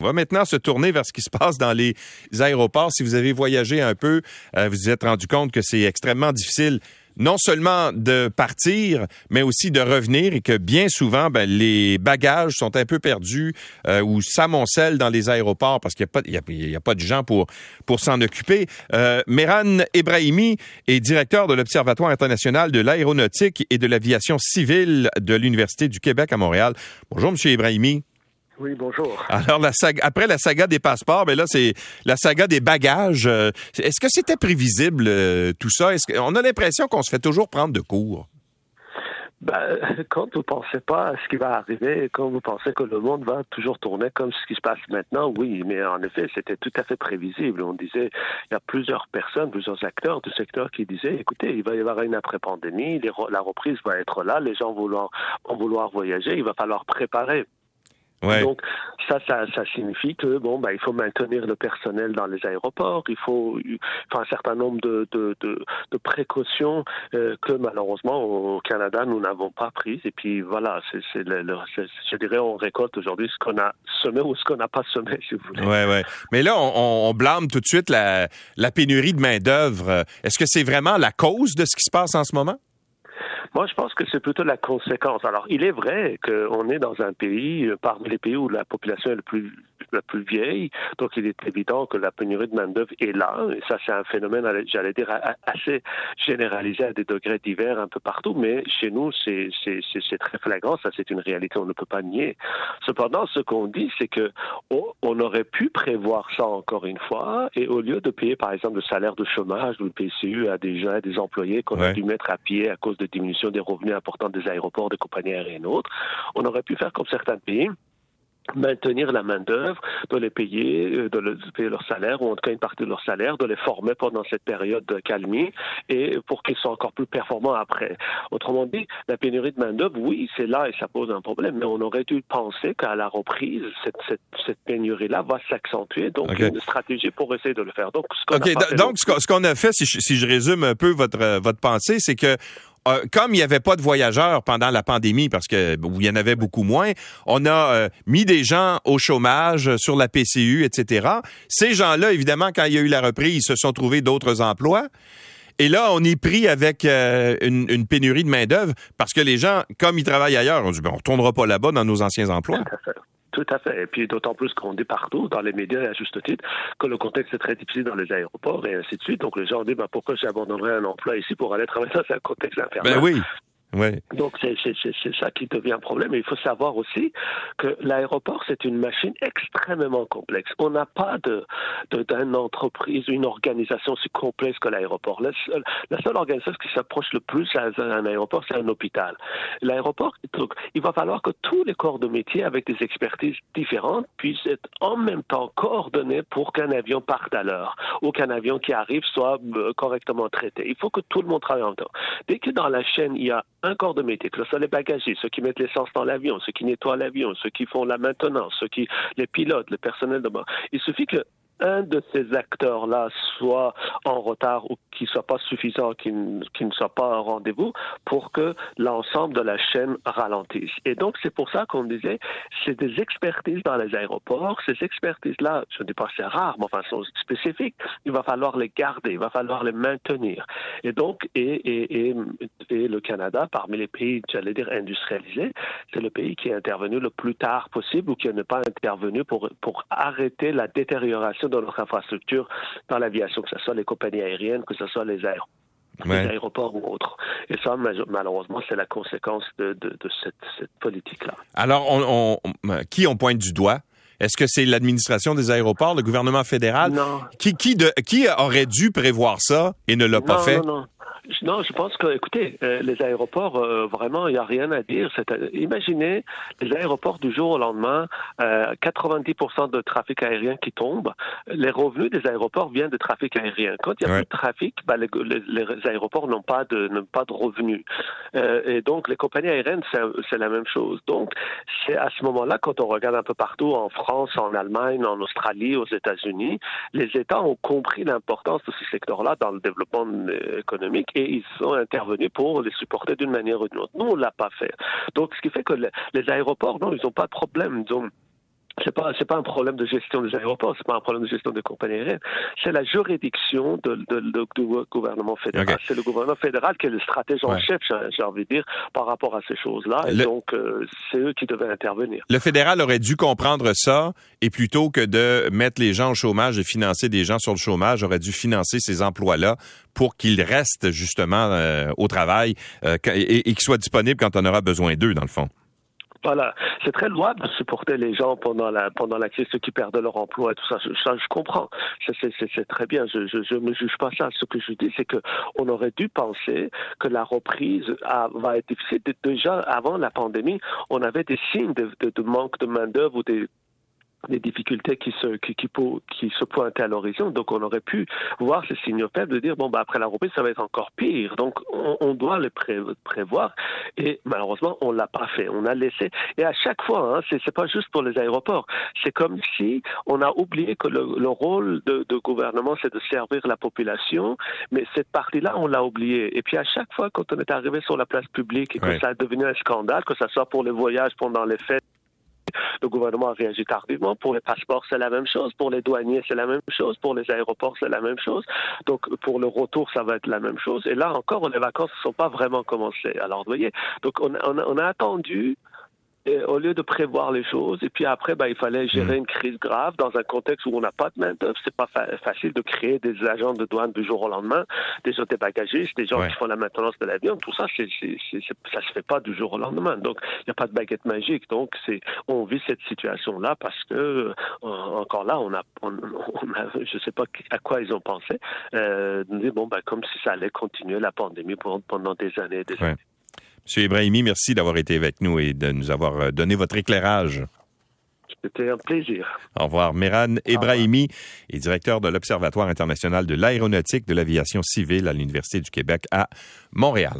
On va maintenant se tourner vers ce qui se passe dans les aéroports. Si vous avez voyagé un peu, euh, vous vous êtes rendu compte que c'est extrêmement difficile non seulement de partir, mais aussi de revenir et que bien souvent, ben, les bagages sont un peu perdus euh, ou s'amoncellent dans les aéroports parce qu'il n'y a, a, a, pas de gens pour, pour s'en occuper. Euh, Meran Ebrahimi est directeur de l'Observatoire international de l'aéronautique et de l'aviation civile de l'Université du Québec à Montréal. Bonjour, Monsieur Ebrahimi. Oui, bonjour. Alors, la saga, après la saga des passeports, mais ben là, c'est la saga des bagages. Euh, est-ce que c'était prévisible, euh, tout ça? Est-ce qu'on a l'impression qu'on se fait toujours prendre de court? Ben, quand vous ne pensez pas à ce qui va arriver, quand vous pensez que le monde va toujours tourner comme ce qui se passe maintenant, oui, mais en effet, c'était tout à fait prévisible. On disait, il y a plusieurs personnes, plusieurs acteurs du secteur qui disaient, écoutez, il va y avoir une après-pandémie, la reprise va être là, les gens vont vouloir voyager, il va falloir préparer donc ça, ça, ça, signifie que bon, bah, il faut maintenir le personnel dans les aéroports, il faut, enfin, un certain nombre de, de, de, de précautions euh, que malheureusement au Canada nous n'avons pas prises. Et puis voilà, c'est, le, le je dirais, on récolte aujourd'hui ce qu'on a semé ou ce qu'on n'a pas semé, si vous voulez. Ouais, ouais. Mais là, on, on blâme tout de suite la, la pénurie de main d'œuvre. Est-ce que c'est vraiment la cause de ce qui se passe en ce moment? Moi, je pense que c'est plutôt la conséquence. Alors, il est vrai qu'on est dans un pays, euh, parmi les pays où la population est le plus la plus vieille. Donc, il est évident que la pénurie de main-d'œuvre est là. Et ça, c'est un phénomène, j'allais dire, assez généralisé à des degrés divers un peu partout. Mais chez nous, c'est très flagrant. Ça, c'est une réalité. On ne peut pas nier. Cependant, ce qu'on dit, c'est que on, aurait pu prévoir ça encore une fois. Et au lieu de payer, par exemple, le salaire de chômage ou le PCU à des gens, des employés qu'on a dû mettre à pied à cause de diminution des revenus importants des aéroports, des compagnies aériennes et autres, on aurait pu faire comme certains pays maintenir la main-d'œuvre, de les payer, euh, de, les payer leur salaire, ou en tout cas une partie de leur salaire, de les former pendant cette période de calmie, et pour qu'ils soient encore plus performants après. Autrement dit, la pénurie de main-d'œuvre, oui, c'est là et ça pose un problème, mais on aurait dû penser qu'à la reprise, cette, cette, cette pénurie-là va s'accentuer, donc okay. une stratégie pour essayer de le faire. Donc, ce qu'on a, donc, ce qu'on a fait, si je, si je résume un peu votre, votre pensée, c'est que euh, comme il n'y avait pas de voyageurs pendant la pandémie, parce que il y en avait beaucoup moins, on a euh, mis des gens au chômage sur la PCU, etc. Ces gens-là, évidemment, quand il y a eu la reprise, ils se sont trouvés d'autres emplois. Et là, on est pris avec euh, une, pénurie de main-d'œuvre parce que les gens, comme ils travaillent ailleurs, on dit ben, on retournera pas là-bas dans nos anciens emplois. Tout à fait. Et puis d'autant plus qu'on dit partout, dans les médias à juste titre, que le contexte est très difficile dans les aéroports et ainsi de suite. Donc les gens disent ben, pourquoi j'abandonnerais un emploi ici pour aller travailler dans un contexte infernal? Ben oui. Donc c'est ça qui devient un problème. Il faut savoir aussi que l'aéroport c'est une machine extrêmement complexe. On n'a pas de d'une entreprise, une organisation aussi complexe que l'aéroport. La, seule, organisation qui s'approche le plus à un aéroport, c'est un hôpital. L'aéroport, il va falloir que tous les corps de métier avec des expertises différentes puissent être en même temps coordonnés pour qu'un avion parte à l'heure ou qu'un avion qui arrive soit euh, correctement traité. Il faut que tout le monde travaille en même temps. Dès que dans la chaîne il y a un corps de métier, que ce soit les bagagiers, ceux qui mettent l'essence dans l'avion, ceux qui nettoient l'avion, ceux qui font la maintenance, ceux qui, les pilotes, le personnel de bord. Il suffit que un de ces acteurs-là soit en retard ou qu'il ne soit pas suffisant, qu'il ne soit pas en rendez-vous pour que l'ensemble de la chaîne ralentisse. Et donc, c'est pour ça qu'on disait, c'est des expertises dans les aéroports. Ces expertises-là, je ne dis pas c'est rare, mais enfin, sont spécifiques. Il va falloir les garder, il va falloir les maintenir. Et donc, et, et, et, et le Canada, parmi les pays, j'allais dire, industrialisés, c'est le pays qui est intervenu le plus tard possible ou qui n'est pas intervenu pour, pour arrêter la détérioration de notre infrastructure dans l'aviation, que ce soit les compagnies aériennes, que ce soit les, ouais. aéroports ou autres. Et ça, malheureusement, c'est la conséquence de, de, de cette, cette politique-là. Alors, on, on, qui on pointe du doigt? Est-ce que c'est l'administration des aéroports, le gouvernement fédéral? Non. Qui, qui, de, qui aurait dû prévoir ça et ne l'a pas fait? Non, non. Non, je pense que, écoutez, euh, les aéroports, euh, vraiment, il n'y a rien à dire. Euh, imaginez les aéroports du jour au lendemain, 90% de trafic aérien qui tombe. Les revenus des aéroports viennent de trafic aérien. Quand il n'y a ouais. plus de trafic, bah, les, les, les, aéroports n'ont pas de n'ont pas de revenus. et donc, les compagnies aériennes, c'est la même chose. Donc, c'est à ce moment-là, quand on regarde un peu partout, en France, en Allemagne, en Australie, aux États-Unis, les États ont compris l'importance de ce secteur-là dans le développement économique et ils sont intervenus pour les supporter d'une manière ou d'une autre. Nous, on l'a pas fait. Donc, ce qui fait que les aéroports, non, ils n'ont pas de problème. Donc, c'est pas c'est pas un problème de gestion des aéroports, c'est pas un problème de gestion des compagnies aériennes, c'est la juridiction de, de, de, du gouvernement fédéral. C'est le gouvernement fédéral qui est le stratège en chef, j'ai envie de dire, par rapport à ces choses-là. Et donc euh, c'est eux qui devaient intervenir. Le fédéral aurait dû comprendre ça et plutôt que de mettre les gens au chômage et financer des gens sur le chômage, aurait dû financer ces emplois-là pour qu'ils restent justement euh, au travail euh, et, et qu'ils soient disponibles quand on aura besoin d'eux, dans le fond. Voilà, c'est très louable de supporter les gens pendant la pendant la crise, ceux qui perdent leur emploi et tout ça. Ça, je comprends. C'est très bien. Je, je je me juge pas ça. Ce que je dis, c'est que on aurait dû penser que la reprise va être difficile. Déjà avant la pandémie, on avait des signes de, de, de manque de main d'œuvre ou des des difficultés qui se qui, qui, qui se pointaient à l'horizon. Donc on aurait pu voir ces signaux faibles de dire bon bah après la reprise ça va être encore pire. Donc on, on doit le prévoir et malheureusement on l'a pas fait. On a laissé et à chaque fois hein, c'est c'est pas juste pour les aéroports. C'est comme si on a oublié que le, le rôle de, de gouvernement c'est de servir la population, mais cette partie-là on l'a oublié. Et puis à chaque fois quand on est arrivé sur la place publique et que ça a devenu un scandale, que ça soit pour les voyages pendant les fêtes le gouvernement a réagi tardivement. Pour les passeports, c'est la même chose. Pour les douaniers, c'est la même chose. Pour les aéroports, c'est la même chose. Donc, pour le retour, ça va être la même chose. Et là encore, les vacances ne sont pas vraiment commencées. Alors, vous voyez, donc on, on, on a attendu au lieu de prévoir les choses, et puis après, ben, il fallait gérer mm. une crise grave dans un contexte où on n'a pas de main-d'œuvre. C'est pas facile de créer des agents de douane du jour au lendemain, des hôtels bagagistes, des gens qui font la maintenance de l'avion. Tout ça, c'est, ça se fait pas du jour au lendemain. Donc, il n'y a pas de baguette magique. Donc, c'est, on vit cette situation-là parce que, euh, encore là, on a, on, a, je sais pas à quoi ils ont pensé, euh, bon, ben, comme si ça allait continuer la pandémie pendant des années et des années. Monsieur Ibrahimi, merci d'avoir été avec nous et de nous avoir euh, donné votre éclairage. C'était un plaisir. Au revoir. Meran Ibrahimi est directeur de l'Observatoire international de l'aéronautique de l'aviation civile à l'Université du Québec à Montréal.